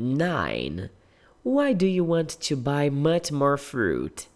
9. Why do you want to buy much more fruit?